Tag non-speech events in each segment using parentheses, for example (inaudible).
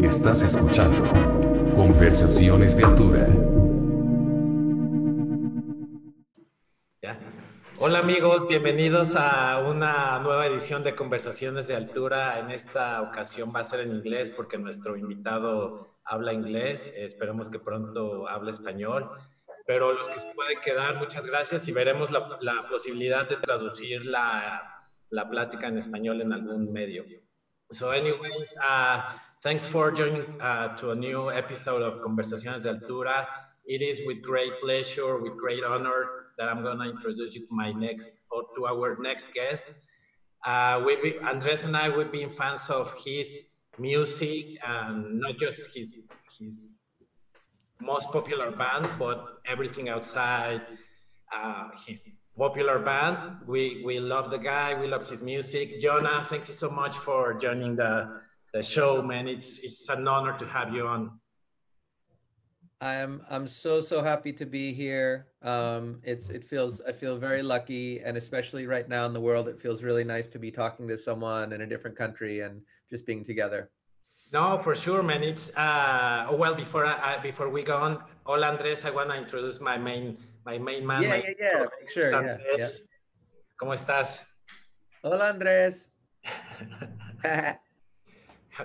Estás escuchando Conversaciones de Altura. Ya. Hola amigos, bienvenidos a una nueva edición de Conversaciones de Altura. En esta ocasión va a ser en inglés porque nuestro invitado habla inglés. Esperemos que pronto hable español. Pero los que se pueden quedar, muchas gracias y veremos la, la posibilidad de traducir la, la plática en español en algún medio. So anyways, uh, thanks for joining uh, to a new episode of Conversaciones de Altura. It is with great pleasure, with great honor that I'm going to introduce you to my next, or to our next guest. Uh, we be, Andres and I, we've been fans of his music and not just his, his most popular band, but everything outside uh, his popular band. We we love the guy. We love his music. Jonah, thank you so much for joining the the show, man. It's it's an honor to have you on. I'm I'm so so happy to be here. Um, it's it feels I feel very lucky, and especially right now in the world, it feels really nice to be talking to someone in a different country and just being together. No, for sure, man. It's uh, well before I, before we go on. Hola, Andres. I want to introduce my main my main man. Yeah, my yeah, yeah. Sure, yeah, yeah. ¿Cómo estás? Hola, Andrés. (laughs)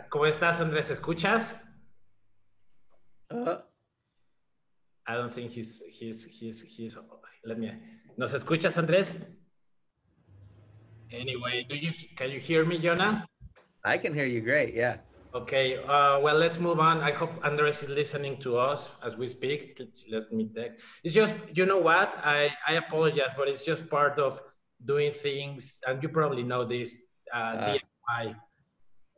¿Cómo estás, Andrés? ¿Escuchas? Uh, I don't think he's he's he's he's. Let me. ¿Nos escuchas, Andrés? Anyway, do you can you hear me, Jonah? I can hear you great. Yeah. Okay, uh, well, let's move on. I hope Andres is listening to us as we speak. Let me text. It's just, you know what? I, I apologize, but it's just part of doing things, and you probably know this, uh, uh, DIY.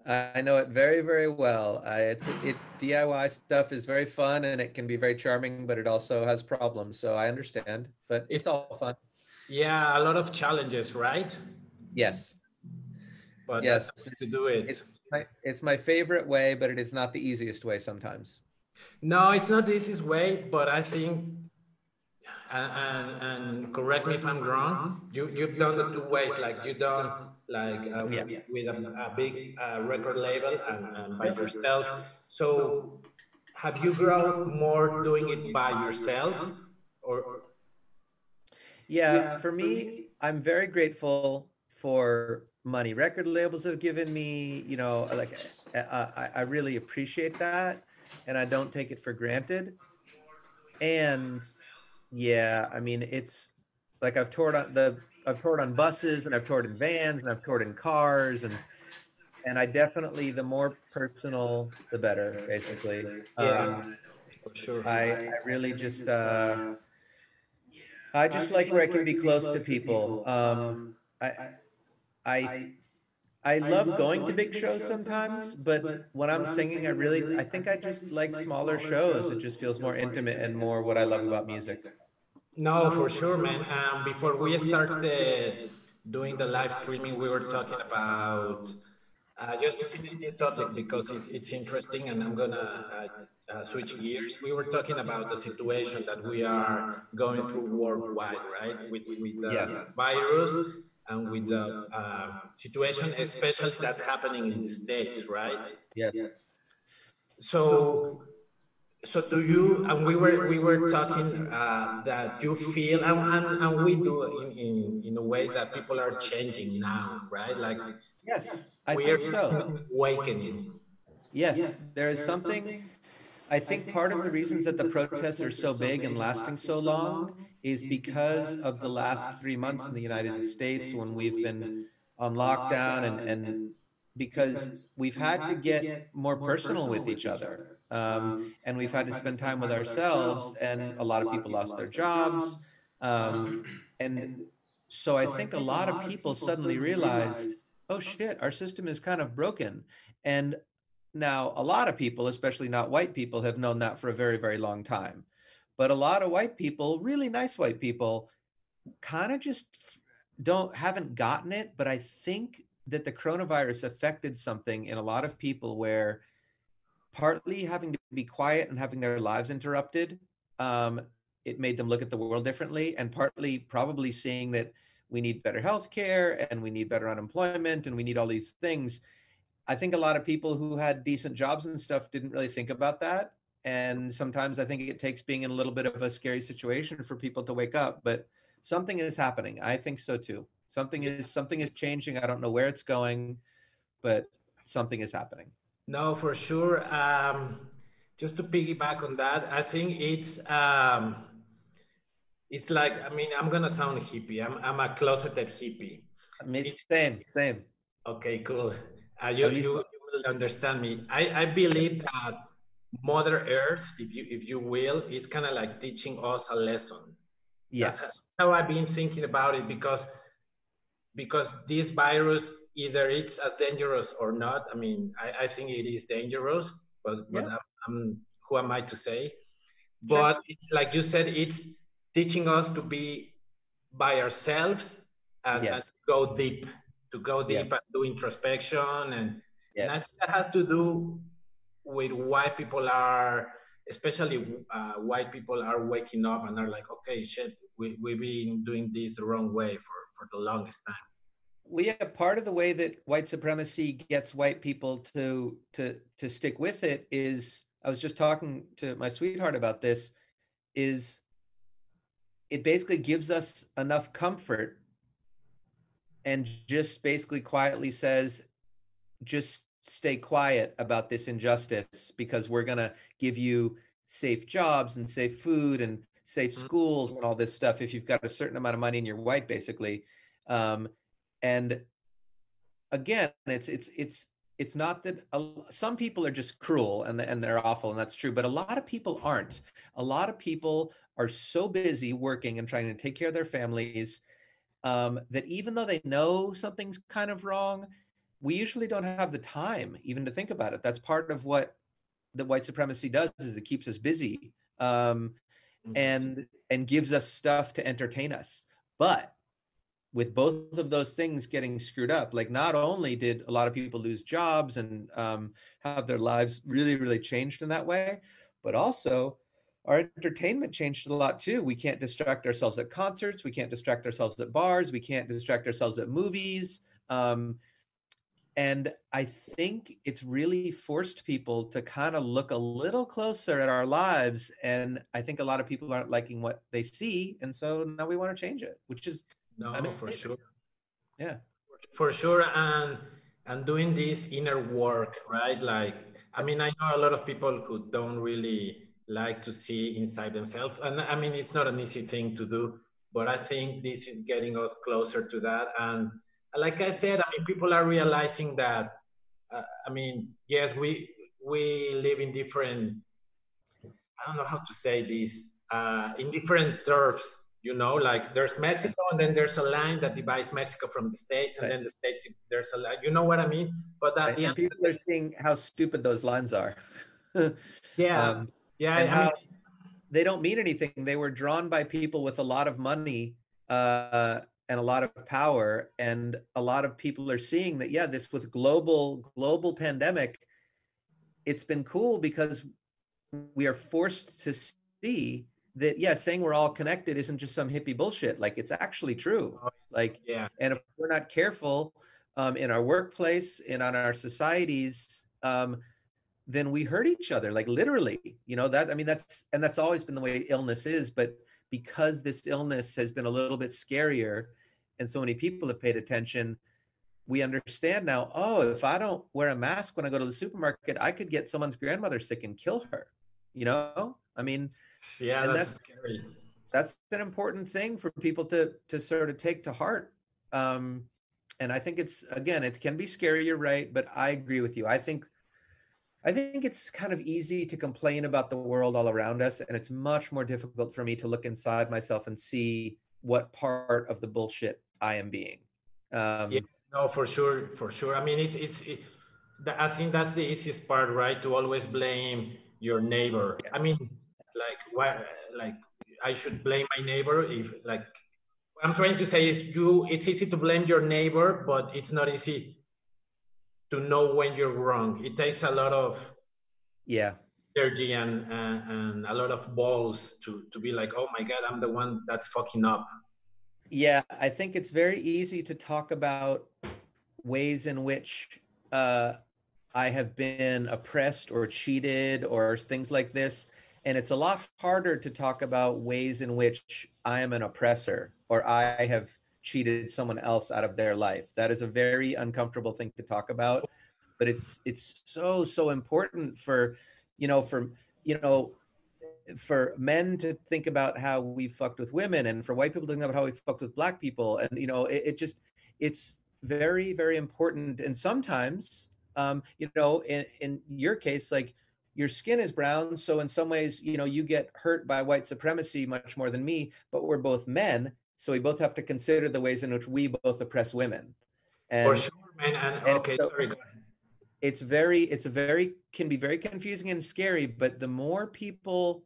I know it very, very well. it's it DIY stuff is very fun and it can be very charming, but it also has problems. So I understand, but it's all fun. Yeah, a lot of challenges, right? Yes. But yes, to do it. It's, my, it's my favorite way, but it is not the easiest way sometimes. No, it's not the easiest way, but I think, and, and correct me if I'm wrong, you, you've done the two ways, like you've done like uh, yeah. with a, a big uh, record label and, and by yourself. So have you grown more doing it by yourself or? Yeah, for me, I'm very grateful for money. Record labels have given me you know like I, I really appreciate that and i don't take it for granted. And yeah i mean it's like i've toured on the i've toured on buses and i've toured in vans and i've toured in cars and and i definitely the more personal the better basically. Yeah um, sure. I, I really just uh i just like where i can be close to people. um i I I I love going to big shows sometimes, but when I'm singing, I really I think I just like smaller shows. It just feels more intimate and more what I love about music. No, for sure, man. Um, before we started doing the live streaming, we were talking about uh, just to finish this subject because it, it's interesting, and I'm gonna uh, uh, switch gears. We were talking about the situation that we are going through worldwide, right, with, with the yes. virus and with the uh, situation, especially that's happening in the States, right? Yes. So, so do you, and we were, we were talking uh, that you feel, and, and, and we do in, in, in a way that people are changing now, right? Like, yes, I think so. Awakening. Yes, there is something I think part of the reasons that the protests are so big and lasting so long is because of the last three months in the United States when we've been on lockdown and, and because we've had to get more personal with each other. Um, and we've had to spend time with ourselves, and a lot of people lost their jobs. Um, and so I think a lot of people suddenly realized, oh shit, our system is kind of broken. And now, a lot of people, especially not white people, have known that for a very, very long time. But a lot of white people, really nice white people, kind of just don't haven't gotten it. But I think that the coronavirus affected something in a lot of people where partly having to be quiet and having their lives interrupted, um, it made them look at the world differently, and partly probably seeing that we need better health care and we need better unemployment and we need all these things I think a lot of people who had decent jobs and stuff didn't really think about that. And sometimes I think it takes being in a little bit of a scary situation for people to wake up. But something is happening. I think so too. Something is something is changing. I don't know where it's going, but something is happening. No, for sure. Um, just to piggyback on that, I think it's um, it's like I mean I'm gonna sound hippie. I'm I'm a closeted hippie. It's, same, same. Okay, cool. Uh, you, you, you will understand me. I, I believe that Mother Earth, if you if you will, is kind of like teaching us a lesson. Yes. That's how I've been thinking about it because because this virus either it's as dangerous or not. I mean, I, I think it is dangerous, but but. I'm, I'm, who am I to say? But sure. it's like you said, it's teaching us to be by ourselves and, yes. and go deep, to go deep yes. and do introspection, and, yes. and that has to do with why people are, especially uh, white people, are waking up and are like, okay, shit, we we've been doing this the wrong way for for the longest time well, yeah, part of the way that white supremacy gets white people to to to stick with it is I was just talking to my sweetheart about this is it basically gives us enough comfort and just basically quietly says just stay quiet about this injustice because we're going to give you safe jobs and safe food and safe mm-hmm. schools and all this stuff if you've got a certain amount of money and you're white basically um, and again it's it's it's it's not that some people are just cruel and, and they're awful and that's true but a lot of people aren't a lot of people are so busy working and trying to take care of their families um, that even though they know something's kind of wrong we usually don't have the time even to think about it that's part of what the white supremacy does is it keeps us busy um, mm-hmm. and and gives us stuff to entertain us but with both of those things getting screwed up, like not only did a lot of people lose jobs and um, have their lives really, really changed in that way, but also our entertainment changed a lot too. We can't distract ourselves at concerts. We can't distract ourselves at bars. We can't distract ourselves at movies. Um, and I think it's really forced people to kind of look a little closer at our lives. And I think a lot of people aren't liking what they see. And so now we want to change it, which is no, I mean, for sure. Yeah. For sure. And and doing this inner work, right? Like, I mean, I know a lot of people who don't really like to see inside themselves. And I mean, it's not an easy thing to do, but I think this is getting us closer to that. And like I said, I mean, people are realizing that, uh, I mean, yes, we, we live in different, I don't know how to say this, uh, in different turfs you know like there's mexico and then there's a line that divides mexico from the states and right. then the states there's a line you know what i mean but at right. people are seeing how stupid those lines are (laughs) yeah um, yeah and I how mean, they don't mean anything. They were drawn by people with a lot of money uh, and a lot of power and a lot of people are seeing that yeah this with global global pandemic it's been cool because we are forced to see that yeah saying we're all connected isn't just some hippie bullshit. Like it's actually true. Oh, like yeah. and if we're not careful um, in our workplace and on our societies um, then we hurt each other like literally you know that i mean that's and that's always been the way illness is but because this illness has been a little bit scarier and so many people have paid attention we understand now oh if i don't wear a mask when i go to the supermarket i could get someone's grandmother sick and kill her you know? I mean yeah that's, that's, scary. that's an important thing for people to to sort of take to heart um and i think it's again it can be scary you're right but i agree with you. I think i think it's kind of easy to complain about the world all around us and it's much more difficult for me to look inside myself and see what part of the bullshit i am being. Um yeah no for sure for sure. I mean it's it's it, i think that's the easiest part right? To always blame your neighbor. I mean like why like i should blame my neighbor if like what i'm trying to say is you it's easy to blame your neighbor but it's not easy to know when you're wrong it takes a lot of yeah energy and uh, and a lot of balls to to be like oh my god i'm the one that's fucking up yeah i think it's very easy to talk about ways in which uh I have been oppressed or cheated or things like this. And it's a lot harder to talk about ways in which I am an oppressor or I have cheated someone else out of their life. That is a very uncomfortable thing to talk about, but it's it's so so important for you know for you know for men to think about how we fucked with women and for white people to think about how we fucked with black people. And you know it, it just it's very very important. And sometimes um you know in in your case like your skin is brown. So in some ways you know you get hurt by white supremacy much more than me but we're both men so we both have to consider the ways in which we both oppress women. And, for sure man and, and okay so, sorry go ahead. it's very it's a very can be very confusing and scary but the more people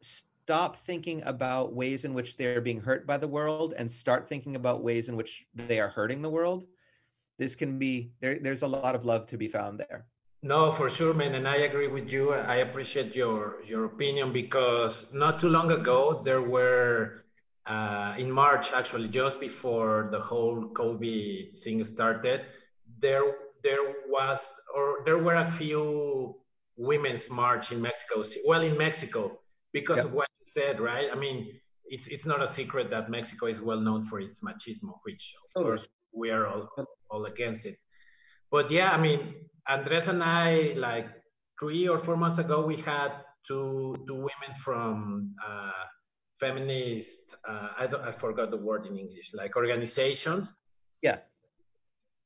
stop thinking about ways in which they're being hurt by the world and start thinking about ways in which they are hurting the world this can be there, there's a lot of love to be found there. No for sure man and i agree with you. I appreciate your your opinion because not too long ago there were uh, in march actually just before the whole covid thing started there there was or there were a few women's march in mexico well in mexico because of what you said, right? I mean, it's it's not a secret that Mexico is well known for its machismo, which of course we are all all against it. But yeah, I mean, Andres and I, like three or four months ago, we had two two women from uh, feminist. Uh, I don't, I forgot the word in English, like organizations. Yeah.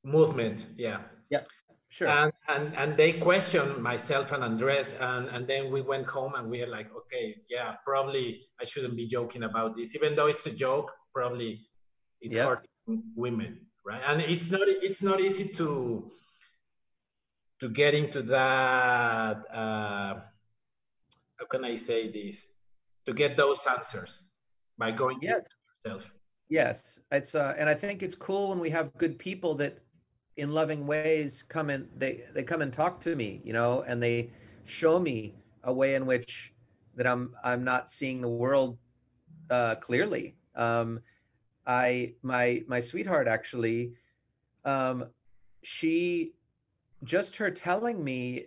Movement. Yeah. Yeah. Sure. And, and and they questioned myself and Andres, and and then we went home and we are like, okay, yeah, probably I shouldn't be joking about this, even though it's a joke. Probably it's yep. hurting women, right? And it's not it's not easy to to get into that. Uh, how can I say this? To get those answers by going yes. yourself. Yes, it's uh, and I think it's cool when we have good people that in loving ways come and they they come and talk to me you know and they show me a way in which that i'm i'm not seeing the world uh clearly um i my my sweetheart actually um she just her telling me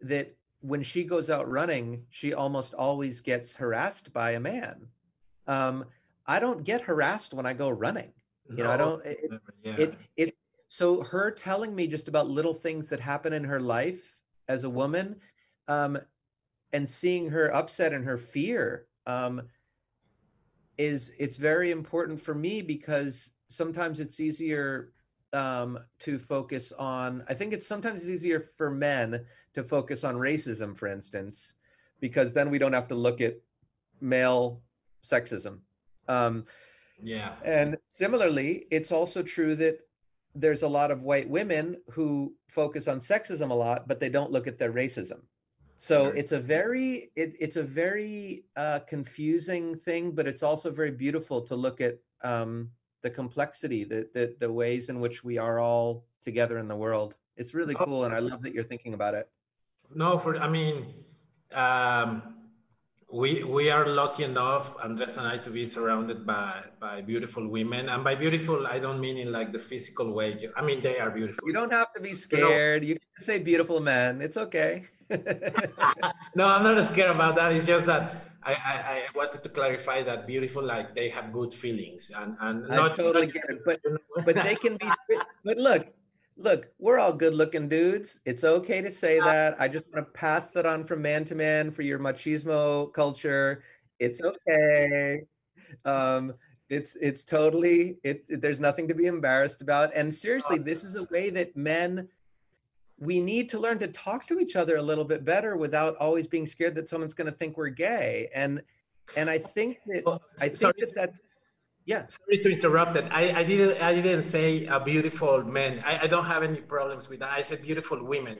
that when she goes out running she almost always gets harassed by a man um i don't get harassed when i go running you no, know i don't it, yeah. it, it so her telling me just about little things that happen in her life as a woman um, and seeing her upset and her fear um, is it's very important for me because sometimes it's easier um, to focus on i think it's sometimes easier for men to focus on racism for instance because then we don't have to look at male sexism. Um, yeah. and similarly it's also true that there's a lot of white women who focus on sexism a lot, but they don't look at their racism. So it's a very it, it's a very uh, confusing thing, but it's also very beautiful to look at um, the complexity, the, the the ways in which we are all together in the world. It's really cool, and I love that you're thinking about it. No, for I mean, um, we we are lucky enough, Andres and I, to be surrounded by by beautiful women. And by beautiful, I don't mean in like the physical way. I mean they are beautiful. You don't have to be scared. You, know, you can say beautiful men. It's okay. (laughs) no, I'm not scared about that. It's just that I, I, I, wanted to clarify that beautiful, like they have good feelings and and I totally get it. (laughs) But but they can be. But look, look, we're all good looking dudes. It's okay to say that. I just want to pass that on from man to man for your machismo culture. It's okay. Um, it's it's totally it, it, there's nothing to be embarrassed about. And seriously, this is a way that men we need to learn to talk to each other a little bit better without always being scared that someone's going to think we're gay. And and I think that I think that that yeah. Sorry to interrupt that. I, I didn't I didn't say a beautiful man. I, I don't have any problems with that. I said beautiful women.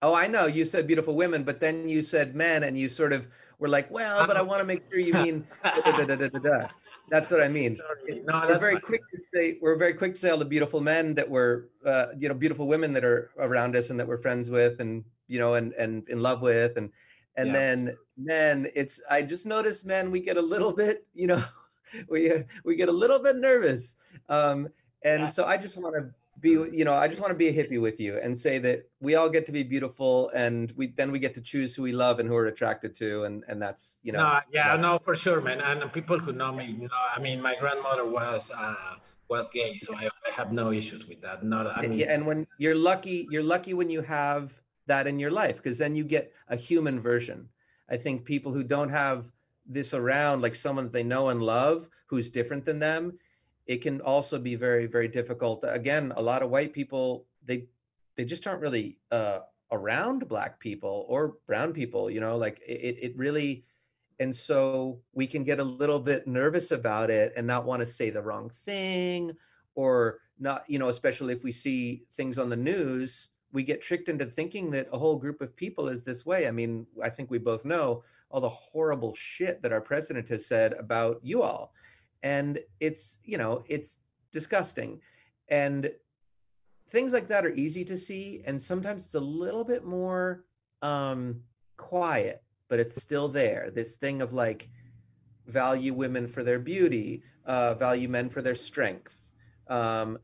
Oh, I know. You said beautiful women, but then you said men and you sort of were like, well, but I uh-huh. want to make sure you mean (laughs) da, da, da, That's what I mean. No, we're very fine. quick to say we're very quick to say all the beautiful men that were uh, you know, beautiful women that are around us and that we're friends with and you know, and and in love with and and yeah. then men, it's I just noticed men, we get a little bit, you know, (laughs) we we get a little bit nervous. Um, and yeah. so I just want to be you know i just want to be a hippie with you and say that we all get to be beautiful and we then we get to choose who we love and who we're attracted to and and that's you know no, yeah no for sure man and people who know me you know i mean my grandmother was uh was gay so i, I have no issues with that not i mean yeah, and when you're lucky you're lucky when you have that in your life because then you get a human version. I think people who don't have this around like someone they know and love who's different than them it can also be very very difficult. Again a lot of white people they they just aren't really uh around black people or brown people you know like it, it really and so we can get a little bit nervous about it and not want to say the wrong thing or not you know especially if we see things on the news we get tricked into thinking that a whole group of people is this way. I mean i think we both know all the horrible shit that our president has said about you all and it's you know it's disgusting. And things like that are easy to see and sometimes it's a little bit more um quiet but it's still there. This thing of like value women for their beauty uh value men for their strength um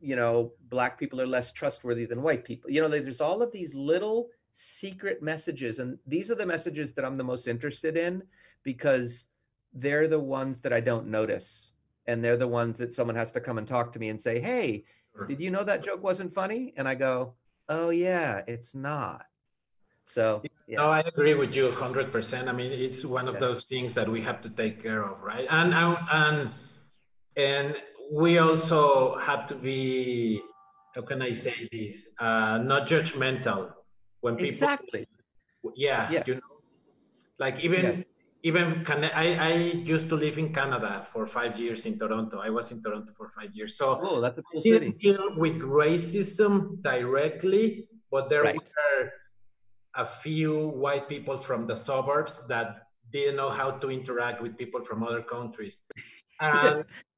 you know black people are less trustworthy than white people. You know there's all of these little secret messages and these are the messages that i'm the most interested in because they're the ones that i don't notice and they're the ones that someone has to come and talk to me and say hey did you know that joke wasn't funny and i go oh yeah it's not so yeah. No, I agree with you 100%. I mean, it's one of Yeah. those things that we have to take care of, right? And and and, and we also have to be, how can I say this? Uh, not judgmental when people. exactly Yeah. Yes. You know, like even Yes. Even can I, I used to live in Canada for five years in Toronto. I was in Toronto for five years. So oh that's a cool didn't city deal with racism directly, but there Right. were a few white people from the suburbs that didn't know how to interact with people from other countries. (laughs)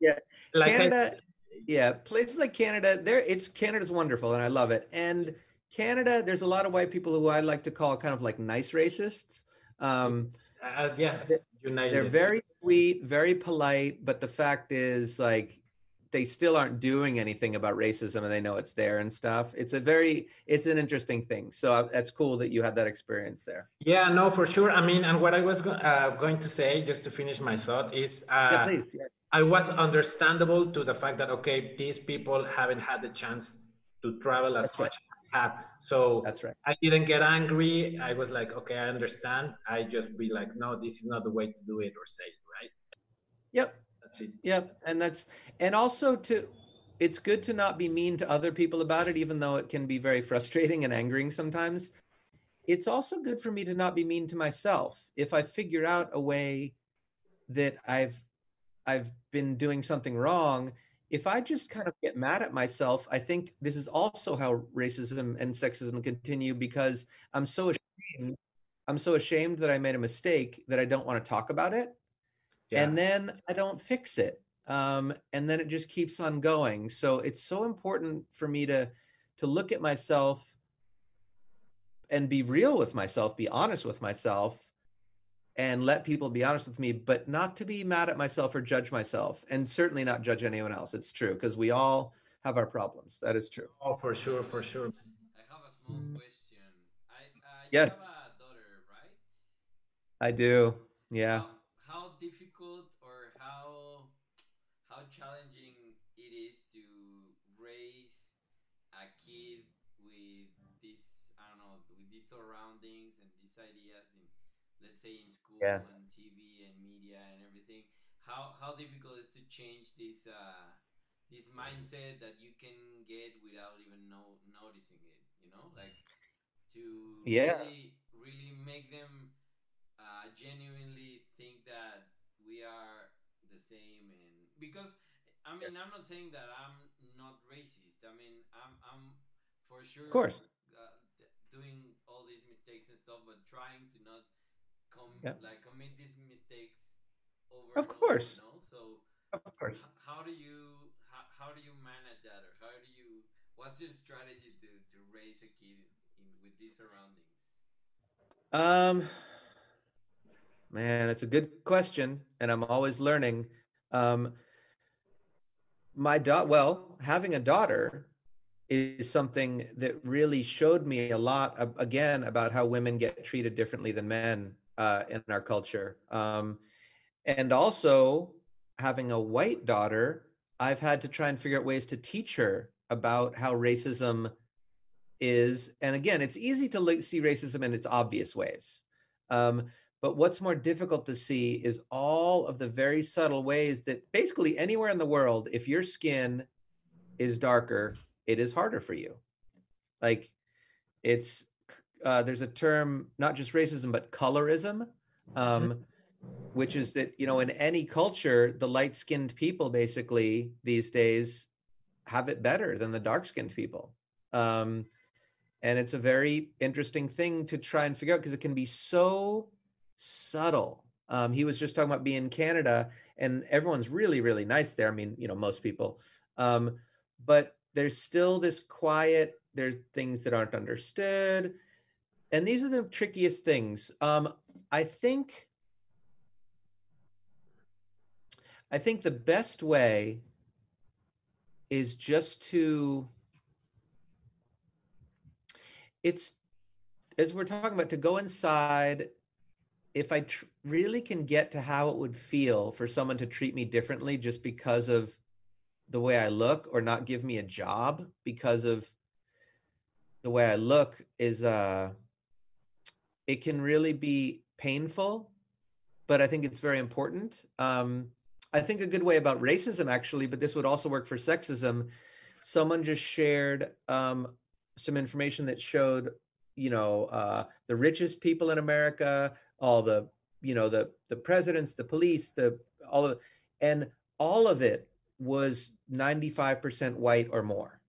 Yeah. like Canada, said, yeah, places like Canada, there it's Canada's wonderful and I love it. And Canada, there's a lot of white people who I like to call kind of like nice racists. Um, uh, yeah, you nailed they're very sweet, very polite, but the fact is like they still aren't doing anything about racism and they know it's there and stuff. It's a very it's an interesting thing. So uh, that's cool that you had that experience there. Yeah, no, for sure. I mean, and what I was go- uh, going to say, just to finish my thought, is uh, yeah, please. Yeah. I was understandable to the fact that okay, these people haven't had the chance to travel as That's much have. So That's right. I didn't get angry. I was like, okay, I understand. I just be like, no, this is not the way to do it or say it, right? Yep. That's it. Yep, and that's and also to it's good to not be mean to other people about it even though it can be very frustrating and angering sometimes. It's also good for me to not be mean to myself. If I figure out a way that I've I've been doing something wrong, if I just kind of get mad at myself, I think this is also how racism and sexism continue because I'm so ashamed I'm so ashamed that I made a mistake that I don't want to talk about it Yeah. and then I don't fix it. Um, and then it just keeps on going. So it's so important for me to to look at myself and be real with myself, be honest with myself, and let people be honest with me, but not to be mad at myself or judge myself, and certainly not judge anyone else. It's true because we all have our problems. That is true. oh, for sure, for sure. I have a small question. I uh, Yes. have a daughter, right? I do. Yeah. How, how difficult or how how challenging it is to raise a kid with this I don't know with these surroundings and these ideas in let's say in school Yeah. and TV and media and everything. How how difficult is to change this uh this mindset that you can get without even know noticing it, you know? Like to Yeah. really really make them uh, genuinely think that we are the same and because I mean I'm not saying that I'm not racist. I mean I'm I'm for sure of course. uh, doing all these mistakes and stuff, but trying to not com- Yeah. like commit these mistakes over. Of and over, course. you know? So Of course. how do you how, how do you manage that, or how do you what's your strategy to to raise a kid in with these surroundings? Um, man, it's a good question, and I'm always learning. Um, my daughter, well, having a daughter is something that really showed me a lot again about how women get treated differently than men uh, in our culture. Um, and also having a white daughter, I've had to try and figure out ways to teach her about how racism is. And again, it's easy to see racism in its obvious ways. Um, but what's more difficult to see is all of the very subtle ways that basically anywhere in the world, if your skin is darker, it is harder for you. Like it's uh, there's a term not just racism but colorism, um, mm-hmm. which is that you know in any culture the light skinned people basically these days have it better than the dark skinned people. Um, and it's a very interesting thing to try and figure out because it can be so subtle. Um, he was just talking about being in Canada, and everyone's really, really nice there. I mean, you know, most people. Um, but there's still this quiet, there's things that aren't understood. And these are the trickiest things. Um, I think I think the best way is just to it's as we're talking about to go inside if i tr- really can get to how it would feel for someone to treat me differently just because of the way I look or not give me a job because of the way I look is uh it can really be painful, but I think it's very important. Um I think a good way about racism actually, but this would also work for sexism. Someone just shared um some information that showed, you know, uh the richest people in America, all the, you know, the the presidents, the police, the all of and all of it was 95% white or more.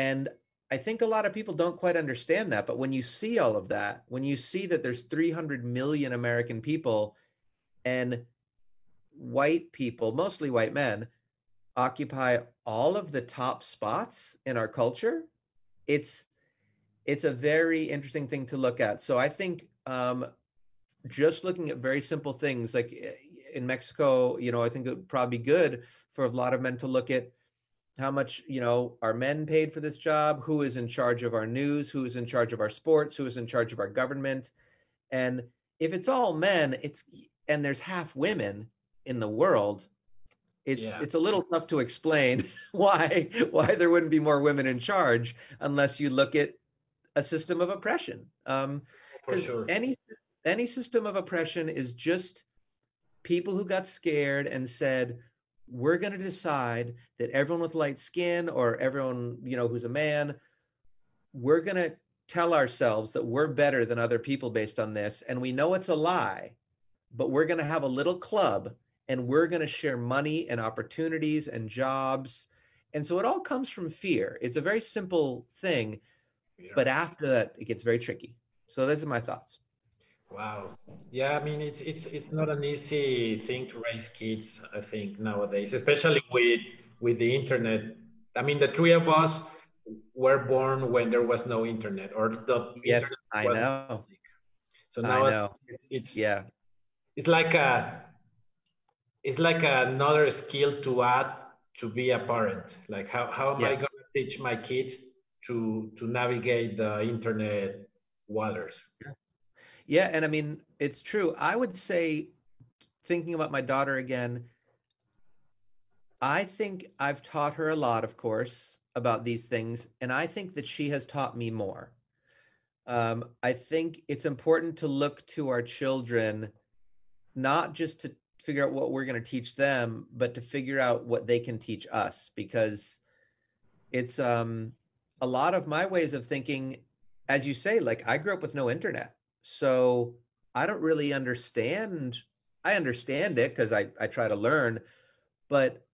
And I think a lot of people don't quite understand that. But when you see all of that, when you see that there's 300 million American people and white people, mostly white men, occupy all of the top spots in our culture, it's it's a very interesting thing to look at. So I think um, just looking at very simple things like eh, in Mexico, you know, I think it would probably be good for a lot of men to look at how much you know are men paid for this job who is in charge of our news who is in charge of our sports who is in charge of our government. And if it's all men it's and there's half women in the world it's yeah. it's a little tough to explain (laughs) why why there wouldn't be more women in charge unless you look at a system of oppression. Um for sure. any any system of oppression is just people who got scared and said we're going to decide that everyone with light skin or everyone you know who's a man we're going to tell ourselves that we're better than other people based on this and we know it's a lie but we're going to have a little club and we're going to share money and opportunities and jobs and so it all comes from fear. It's a very simple thing yeah. but after that it gets very tricky. So those are my thoughts Wow. Yeah, I mean it's it's it's not an easy thing to raise kids, I think, nowadays, especially with with the internet. I mean the three of us were born when there was no internet or the yes, I know. So now know. It's, it's yeah. It's like a it's like another skill to add to be a parent. Like how, how am yes. I gonna teach my kids to to navigate the internet waters? Yeah. Yeah, and I mean, it's true. I would say, thinking about my daughter again, I think I've taught her a lot, of course, about these things, and I think that she has taught me more. Um, I think it's important to look to our children, not just to figure out what we're going to teach them, but to figure out what they can teach us, because it's um, a lot of my ways of thinking, as you say, like I grew up with no internet, so I don't really understand. I understand it because I I try to learn, but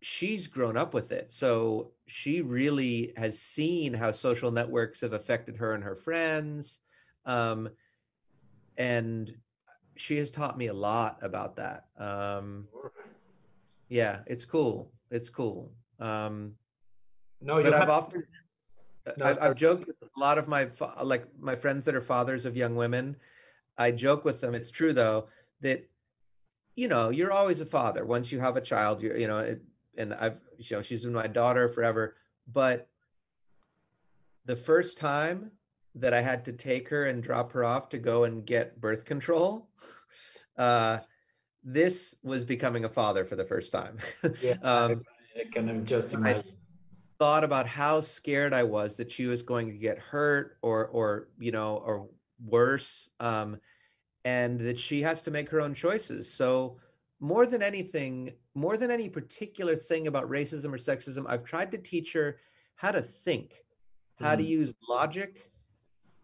she's grown up with it. So she really has seen how social networks have affected her and her friends. Um, and she has taught me a lot about that. Um, yeah, it's cool. It's cool. Um, no, you but have, I've often, No, I've. I've joked with a lot of my, like my friends that are fathers of young women. I joke with them. It's true though, that, you know, you're always a father. Once you have a child, you're, you know, it, and I've, you know, she's been my daughter forever, but the first time that I had to take her and drop her off to go and get birth control, (laughs) uh, this was becoming a father for the first time. Yeah, (laughs) um, I can just I- imagine. Thought about how scared I was that she was going to get hurt or or you know or worse um and that she has to make her own choices. So more than anything, more than any particular thing about racism or sexism, I've tried to teach her how to think, how to Mhm. use logic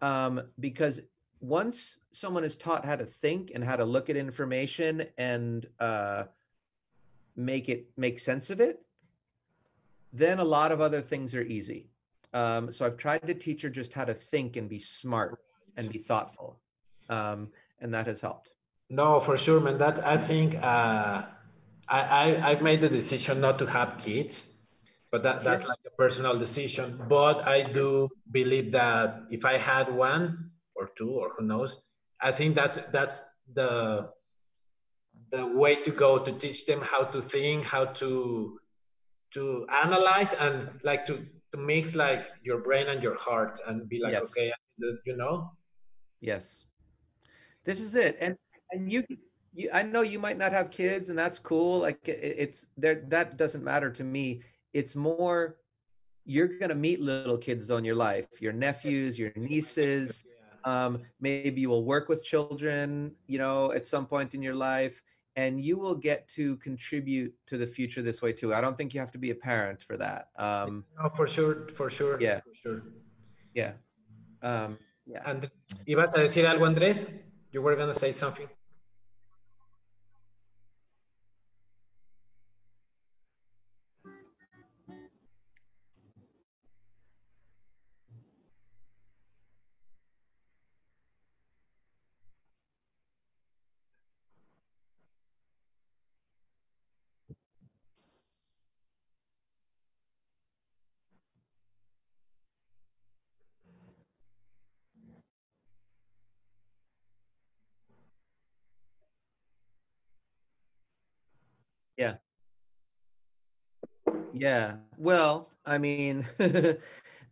um because once someone is taught how to think and how to look at information and uh make it make sense of it, then a lot of other things are easy. Um, so I've tried to teach her just how to think and be smart and be thoughtful, um, and that has helped. No, for sure, man. That I think uh, I, I I've made the decision not to have kids, but that that's like a personal decision. But I do believe that if I had one or two or who knows, I think that's that's the the way to go to teach them how to think, how to to analyze, and like to to mix like your brain and your heart, and be like, Yes. okay, you know, Yes, this is it. And and you, you, I know you might not have kids, and that's cool. Like it, it's there. That doesn't matter to me. It's more you're gonna meet little kids on your life, your nephews, your nieces. (laughs) um, maybe you will work with children you know at some point in your life and you will get to contribute to the future this way too i don't think you have to be a parent for that um, no, for sure, for sure, Yeah. for sure. yeah um, yeah And, ¿Ibas a decir algo, Andrés? You were going to say something. Yeah well i mean (laughs) the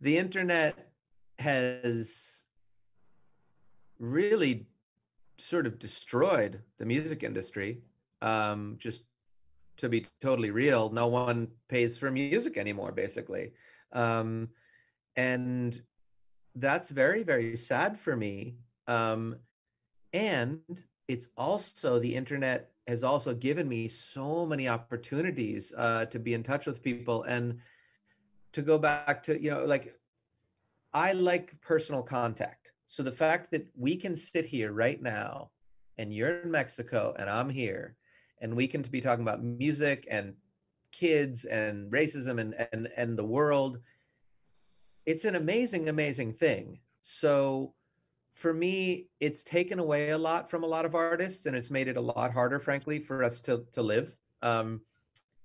internet has really sort of destroyed the music industry um, just to be totally real no one pays for music anymore basically um, and that's very very sad for me um, and it's also the internet has also given me so many opportunities uh, to be in touch with people and to go back to you know like i like personal contact. So the fact that we can sit here right now and you're in mexico and i'm here and we can be talking about music and kids and racism and and and the world it's an amazing amazing thing. So for me it's taken away a lot from a lot of artists and it's made it a lot harder frankly for us to to live um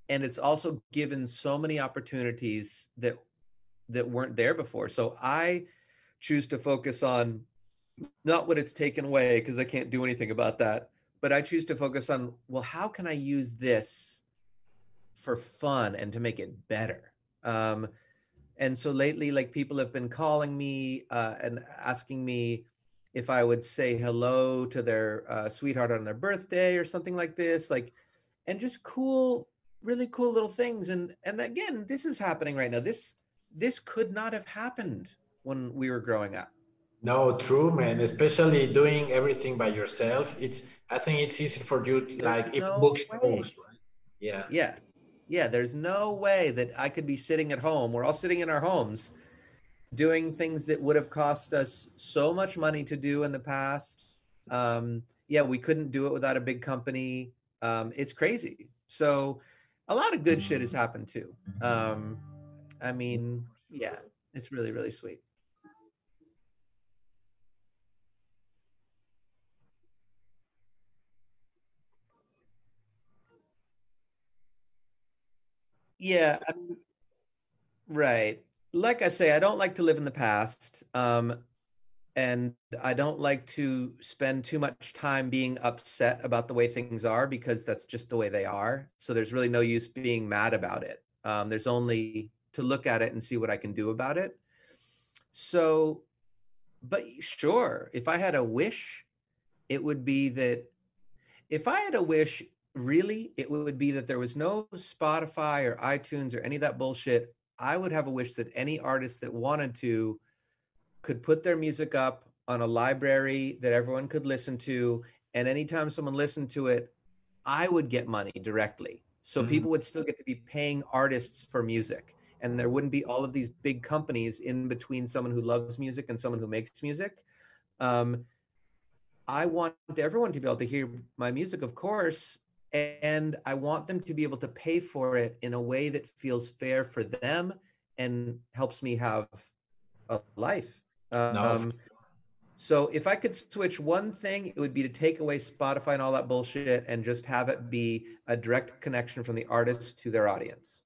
and it's also given so many opportunities that that weren't there before. So i choose to focus on not what it's taken away because i can't do anything about that but i choose to focus on well how can i use this for fun and to make it better? Um and so lately like people have been calling me uh, and asking me if i would say hello to their uh, sweetheart on their birthday or something like this like and just cool really cool little things and and again this is happening right now this this could not have happened when we were growing up No, true, man. Especially doing everything by yourself. It's I think it's easy for you to, like if books way. right? Yeah. yeah yeah there's no way that i could be sitting at home we're all sitting in our homes doing things that would have cost us so much money to do in the past. Um yeah we couldn't do it without a big company. Um it's crazy. So a lot of good shit has happened too. Um i mean yeah it's really really sweet. Yeah I right like i say i don't like to live in the past um and i don't like to spend too much time being upset about the way things are because that's just the way they are so there's really no use being mad about it um, there's only to look at it and see what i can do about it so but sure if i had a wish it would be that if I had a wish, really, it would be that there was no Spotify or iTunes or any of that bullshit. I would have a wish that any artist that wanted to could put their music up on a library that everyone could listen to. And anytime someone listened to it, I would get money directly. So Mhm. people would still get to be paying artists for music. And there wouldn't be all of these big companies in between someone who loves music and someone who makes music. Um, I want everyone to be able to hear my music, of course, and I want them to be able to pay for it in a way that feels fair for them and helps me have a life. Um, so if I could switch one thing, it would be to take away Spotify and all that bullshit and just have it be a direct connection from the artist to their audience,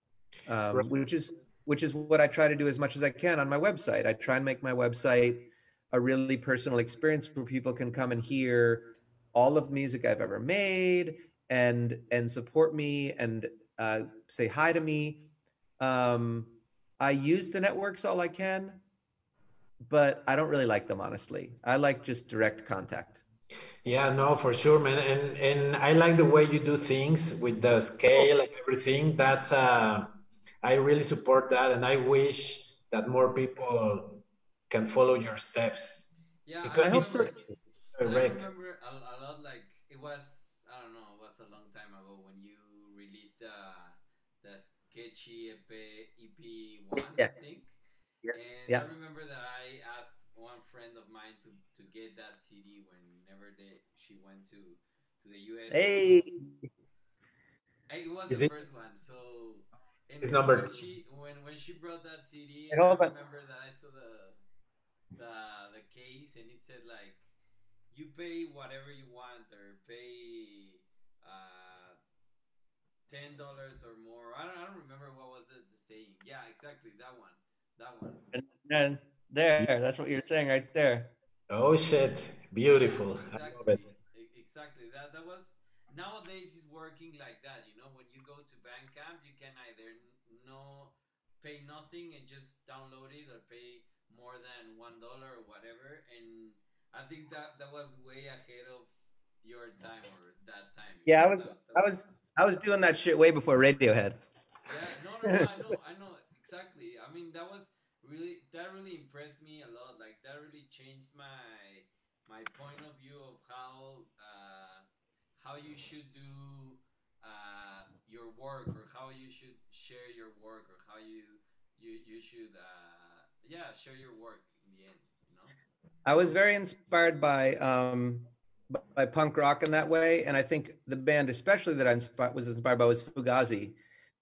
um, Right. which is which is what I try to do as much as I can on my website. I try and make my website a really personal experience where people can come and hear all of the music I've ever made and and support me and uh, say hi to me. Um, I use the networks all I can, but I don't really like them honestly. I like just direct contact. Yeah, no, for sure, man. And and I like the way you do things with the scale and everything. That's uh I really support that and I wish that more people can follow your steps Yeah, because I it's so. direct. I remember a, a lot like it was I don't know it was a long time ago when you released the the sketchy EP EP one Yeah. I think. Yeah. And Yeah. I remember that I asked one friend of mine to, to get that CD whenever they she went to to the US. Hey, Hey, It was Is the it- first one, so. And It's number when two. she when when she brought that CD, Hey, I hold on. remember that I saw the the the case and it said like you pay whatever you want or pay uh ten dollars or more. I don't I don't remember what was it the saying. Yeah, exactly that one. That one. and then there, that's what you're saying right there. Oh shit, beautiful. I love it. Exactly. Exactly. That that was nowadays is working like that. You know, when you go to Bandcamp, you can either no pay nothing and just download it, or pay more than one dollar or whatever. And I think that that was way ahead of your time or that time. you Yeah, I was, that- I that was, I was doing that shit way before Radiohead. yeah, no, no, no, I know, I know exactly. I mean, that was really that really impressed me a lot. Like that really changed my my point of view of how uh, how you should do uh, your work or how you should share your work or how you you you should uh, yeah share your work in the end. You know. I was very inspired by um by punk rock in that way, and I think the band, especially that I was inspired by, was Fugazi,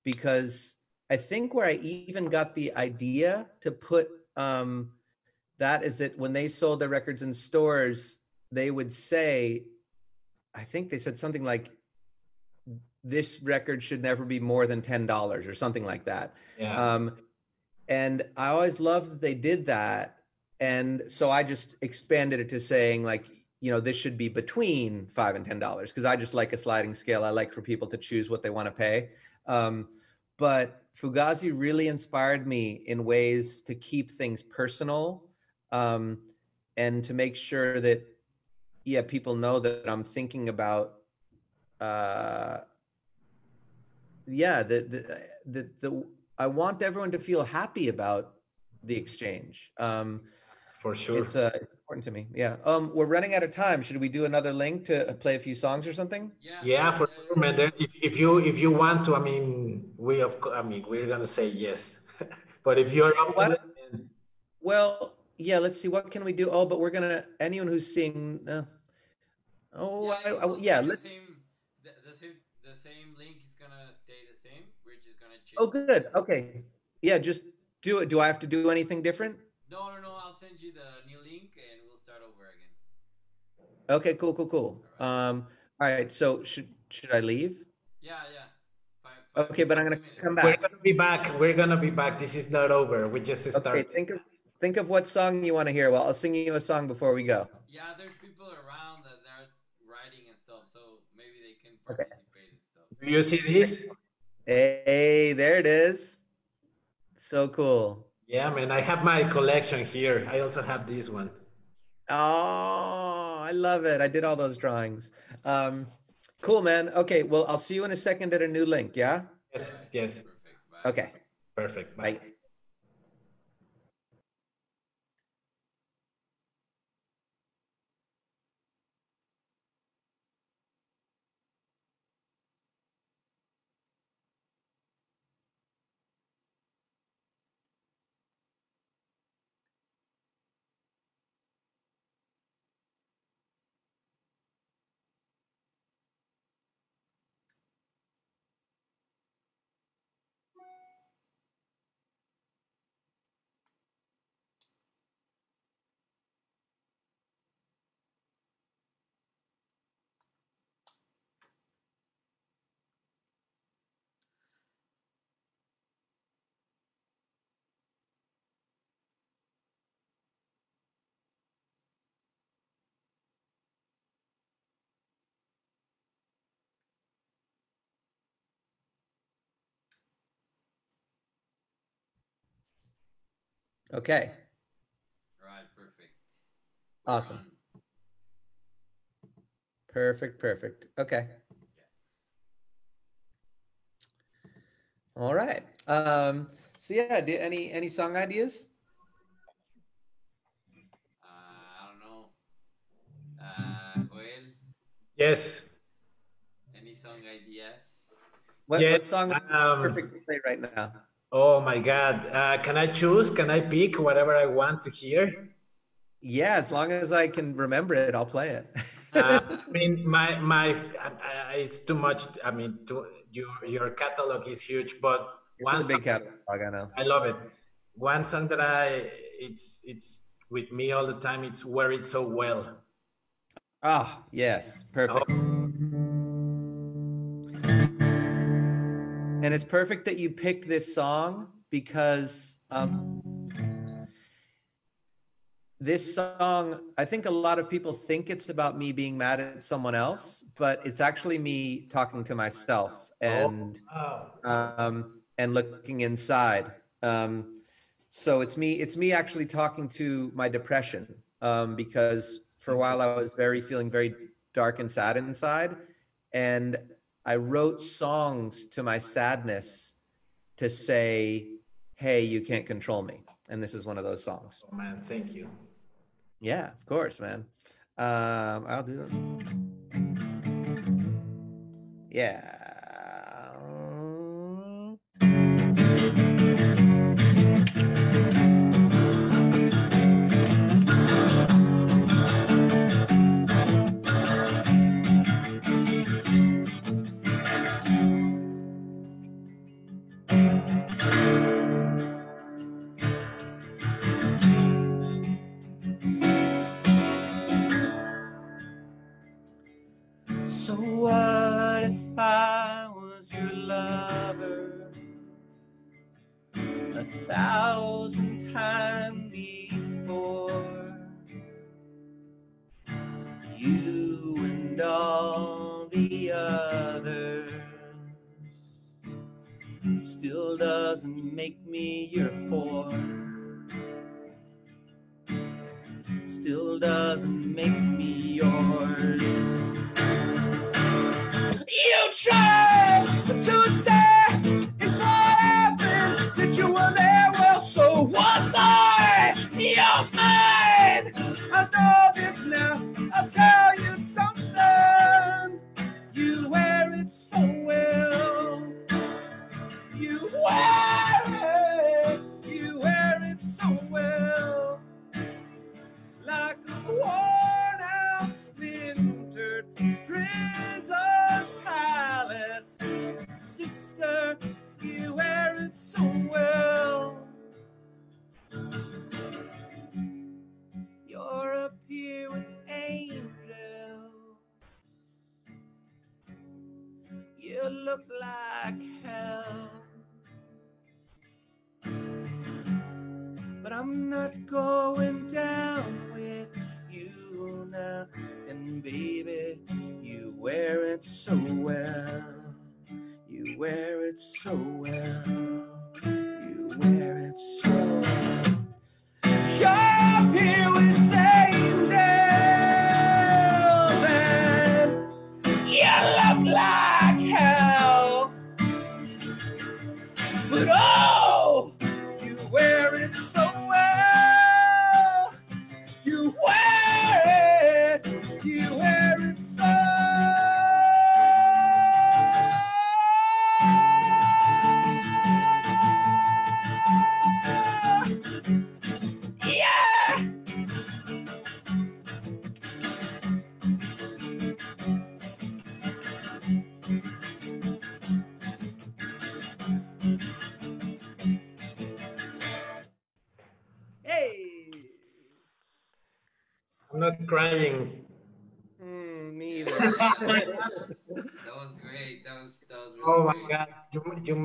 because I think where I even got the idea to put um that is that when they sold their records in stores, they would say, I think they said something like, "This record should never be more than ten dollars" or something like that. Yeah. Um, and I always loved that they did that. And so I just expanded it to saying like, you know, this should be between five and ten dollars because I just like a sliding scale. I like for people to choose what they want to pay. Um, but Fugazi really inspired me in ways to keep things personal um, and to make sure that, yeah, people know that I'm thinking about uh, yeah, the, the, the, the, I want everyone to feel happy about the exchange. Um, For sure. it's uh, important to me. Yeah. Um, we're running out of time. Should we do another link to play a few songs or something? Yeah. Yeah, for sure, man. There- If, if you if you want to, I mean, we of I mean, we're gonna say yes. (laughs) but if you're up to it, then- Well, yeah, let's see. What can we do? Oh, but we're gonna, anyone who's seeing, uh, oh, I, it I- yeah, stay let's, the same, the, the same, the same link is gonna stay the same. We're just gonna change. oh, good. Okay. Yeah, just do it. Do I have to do anything different? No, no, no. I'll send you the new link and we'll start over again. Okay, cool, cool, cool. Um, all right. So should, should I leave? Yeah, yeah. Five, five Okay, but I'm gonna come minutes. we're back. gonna be back. We're gonna be back. This is not over. We just started. Okay, think of, think of what song you want to hear. Well, I'll sing you a song before we go. Yeah, there's people around that they're writing and stuff, so maybe they can Okay. participate and stuff. Do you see this? Hey, there it is. So cool. Yeah, man. I have my collection here. I also have this one. Oh, I love it. I did all those drawings. Um, cool, man. Okay, well, I'll see you in a second at a new link. Yeah. Yes, yes. Perfect. Bye. Okay. Perfect. Bye. Okay. Right. Perfect. Awesome. Done. Perfect. Perfect. Okay. All right. Um, so yeah, do, any any song ideas? Uh, I don't know. Uh, Joel, Yes. any song ideas? What, what Yes, song um, perfect to play right now? Oh my God. Uh, can I choose? Can I pick whatever I want to hear? Yeah, as long as I can remember it, I'll play it. Uh, (laughs) I mean, my my, I, I, it's too much. I mean, to, your your catalog is huge, but one it's a big song- catalog, I know. I love it. One song that I it's it's with me all the time. It's "Wear It So Well." Ah, yes, perfect. And it's perfect that you picked this song because um, this song, I think a lot of people think it's about me being mad at someone else, but it's actually me talking to myself and Oh, um, and looking inside. Um, so it's me. It's me actually talking to my depression um, because for a while I was very feeling very dark and sad inside, and I wrote songs to my sadness to say, "Hey, you can't control me," and this is one of those songs. oh, man, thank you. Yeah, of course, man. Um, I'll do this. Yeah. Still doesn't make me your whore. Still doesn't make me yours. You try Not going down with you now. And baby, you wear it so well. You wear it so well. You wear it so well. Up here with angels, and you look like hell. But oh, you wear it so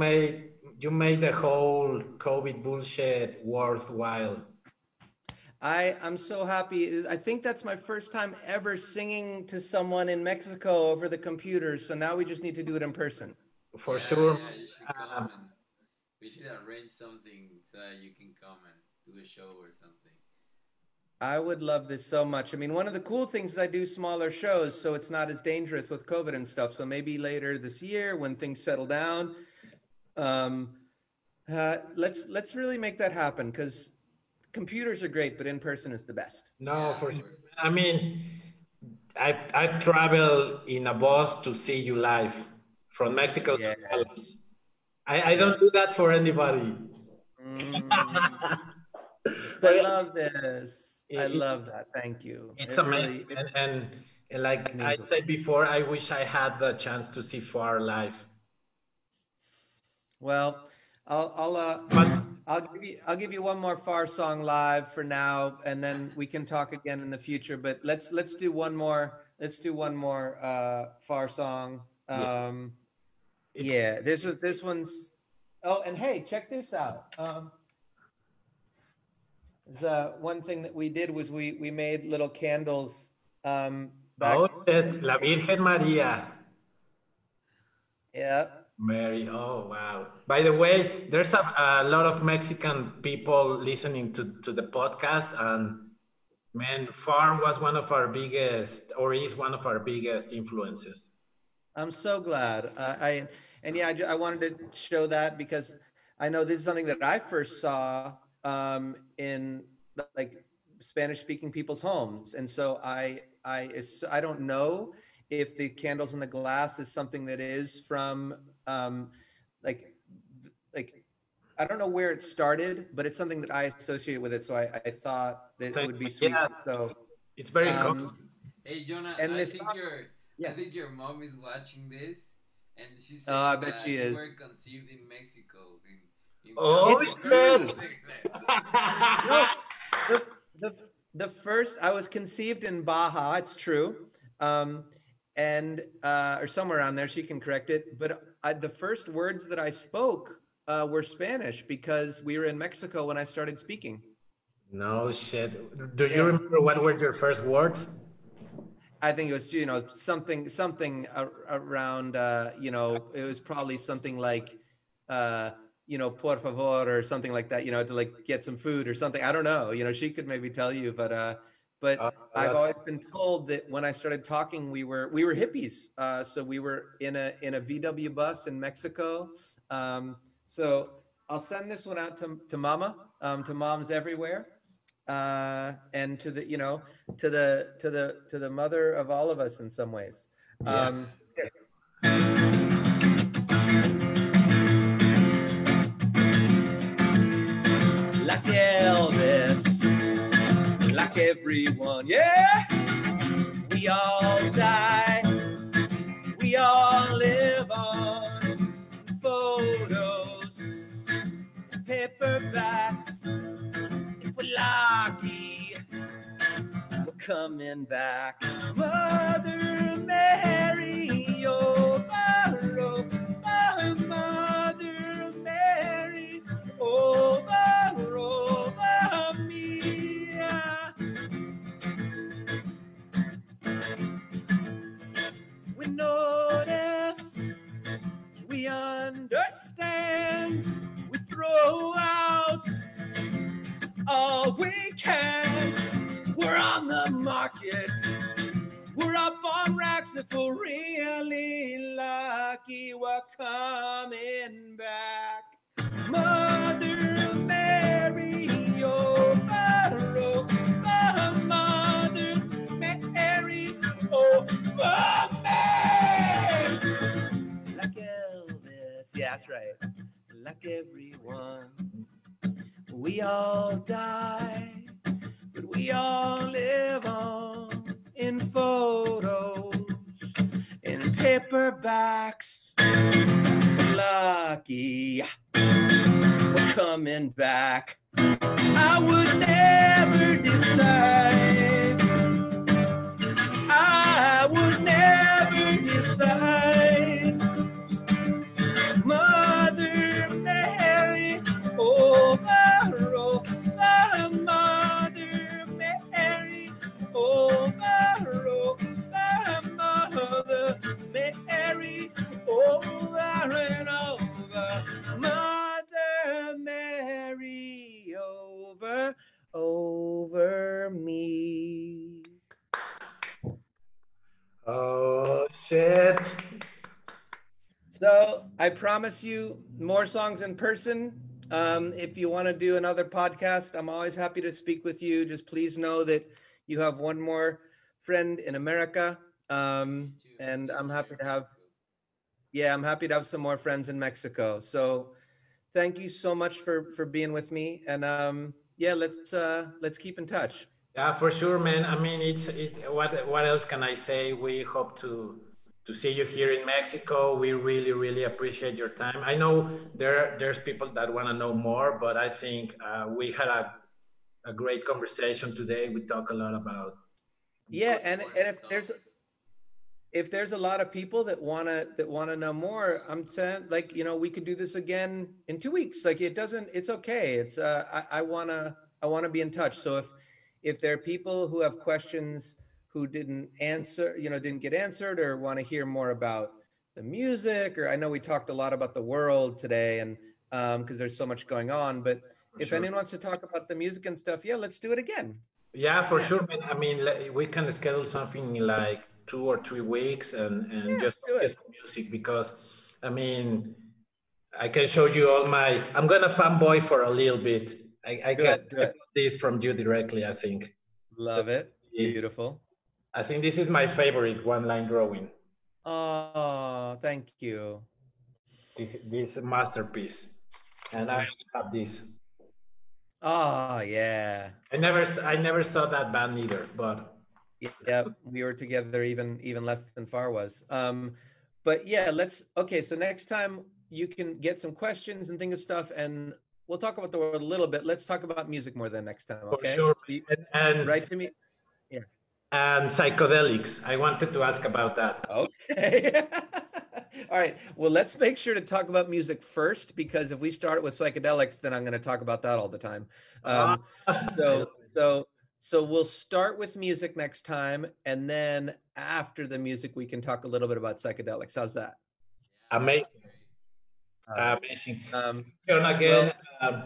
made you made the whole COVID bullshit worthwhile. I I'm so happy. I think that's my first time ever singing to someone in Mexico over the computer. So now we just need to do it in person. For Yeah, sure. Yeah, you should come Um, and we should arrange something so you can come and do a show or something. I would love this so much. I mean, one of the cool things is I do smaller shows, so it's not as dangerous with COVID and stuff. So maybe later this year, when things settle down, um, uh, let's let's really make that happen because computers are great, but in person is the best. No, for sure. I mean, I've I've traveled in a bus to see you live from Mexico Yeah. to Dallas. I, I don't do that for anybody. Mm, (laughs) I love this. I love that. Thank you. it's It really- amazing. And, and, and like I said before, I wish I had the chance to see Far live. Well, I'll I'll uh, (laughs) I'll give you I'll give you one more far song live for now, and then we can talk again in the future. But let's let's do one more. Let's do one more uh, far song. Yeah. Um, it's, yeah, this was this one's. Oh, and hey, check this out. Um, the one thing that we did was we we made little candles. Um, back, La Virgen Maria. yeah. Mary, oh wow. By the way, there's a, a lot of Mexican people listening to, to the podcast, and man, Far was one of our biggest, or is one of our biggest influences. I'm so glad. Uh, I and yeah, I, I wanted to show that because I know this is something that I first saw um, in like Spanish-speaking people's homes, and so I I I don't know if the candles in the glass is something that is from um, like like I don't know where it started, but it's something that I associate with it. So I, I thought that it would be sweet. Yeah. So It's very Um, common. Hey Jonah, And I this think your yeah. I think your mom is watching this, and she said Oh, I bet that she you is. were conceived in Mexico. In, in Oh, It's shit. No, the, the, the first I was conceived in Baja. It's true, um, and uh, or somewhere around there. She can correct it. But I, the first words that I spoke uh, were Spanish because we were in Mexico when I started speaking. no shit. Do you remember what were your first words? I think it was you know something something around uh, you know it was probably something like uh, you know por favor or something like that you know to like get some food or something I don't know you know she could maybe tell you but uh, but uh, I've always been told that when I started talking, we were we were hippies. Uh, so we were in a in a VW bus in Mexico. Um, so I'll send this one out to to Mama, um, to moms everywhere, uh, and to the you know to the to the to the mother of all of us in some ways. Um, yeah. La piel de um, everyone. Yeah, we all die, we all live on photos, paperbacks. If we're lucky, we're coming back. Mother Mary, understand, we throw out all we can. We're on the market. We're up on racks if we're really lucky. We're coming back. Mother Mary, oh, oh, Mother Mary, oh, oh, that's right. Like everyone, we all die, but we all live on in photos, in paperbacks. Lucky, we're coming back. I would never decide. I would never decide. Over, me. Oh, shit. So I promise you more songs in person. Um, if you want to do another podcast, I'm always happy to speak with you. Just please know that you have one more friend in America. Um, and I'm happy to have, yeah, I'm happy to have some more friends in Mexico. So thank you so much for for being with me. And um, yeah, let's uh, let's keep in touch. Yeah, for sure, man. I mean, it's it, what what else can I say? We hope to to see you here in Mexico. We really really appreciate your time. I know there there's people that want to know more, but I think uh, we had a a great conversation today. We talk a lot about Yeah, and and if there's if there's a lot of people that wanna that wanna know more, I'm saying like you know we could do this again in two weeks. Like it doesn't, it's okay. It's uh, I, I wanna I wanna be in touch. So if if there are people who have questions who didn't answer, you know, didn't get answered or want to hear more about the music, or I know we talked a lot about the world today, and um, because there's so much going on. But if sure. anyone wants to talk about the music and stuff, yeah, let's do it again. Yeah, for sure, man. I mean, we can schedule something like two or three weeks and, and Yeah, just do it. focus on music because, I mean, I can show you all my. I'm gonna fanboy for a little bit. I, I got this from you directly. I think. Love it. Beautiful. I think this is my favorite one-line drawing. Oh, thank you. This this masterpiece, and I have this. Oh, yeah. I never I never saw that band either, but Yeah, we were together even even less than Far was. Um, but yeah, let's okay. So next time you can get some questions and think of stuff, and we'll talk about the world a little bit. Let's talk about music more than next time. for Okay. sure. So And, and Write to me. Yeah and psychedelics. I wanted to ask about that. Okay. (laughs) All right. Well, let's make sure to talk about music first because if we start with psychedelics, then I'm going to talk about that all the time. Um, so so so we'll start with music next time and then after the music we can talk a little bit about psychedelics how's that amazing, Uh, amazing. um, John, again, um,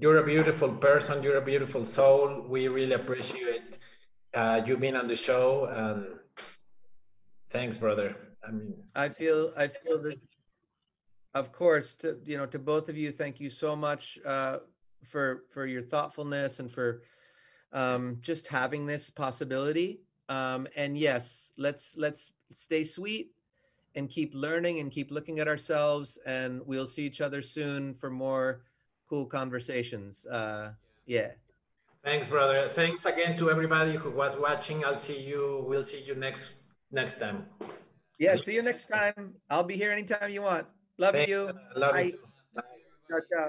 you're a beautiful person. You're a beautiful soul. We really appreciate uh, you being on the show. And thanks, brother. I mean, i feel i feel that of course to you know to both of you thank you so much uh, for for your thoughtfulness and for um, just having this possibility um, and yes let's let's stay sweet and keep learning and keep looking at ourselves and we'll see each other soon for more cool conversations uh, yeah Thanks, brother. Thanks again to everybody who was watching. I'll see you. We'll see you next next time. Yeah, see you next time. I'll be here anytime you want. Love Thanks. you. Love Bye. you. Bye. Ciao, ciao.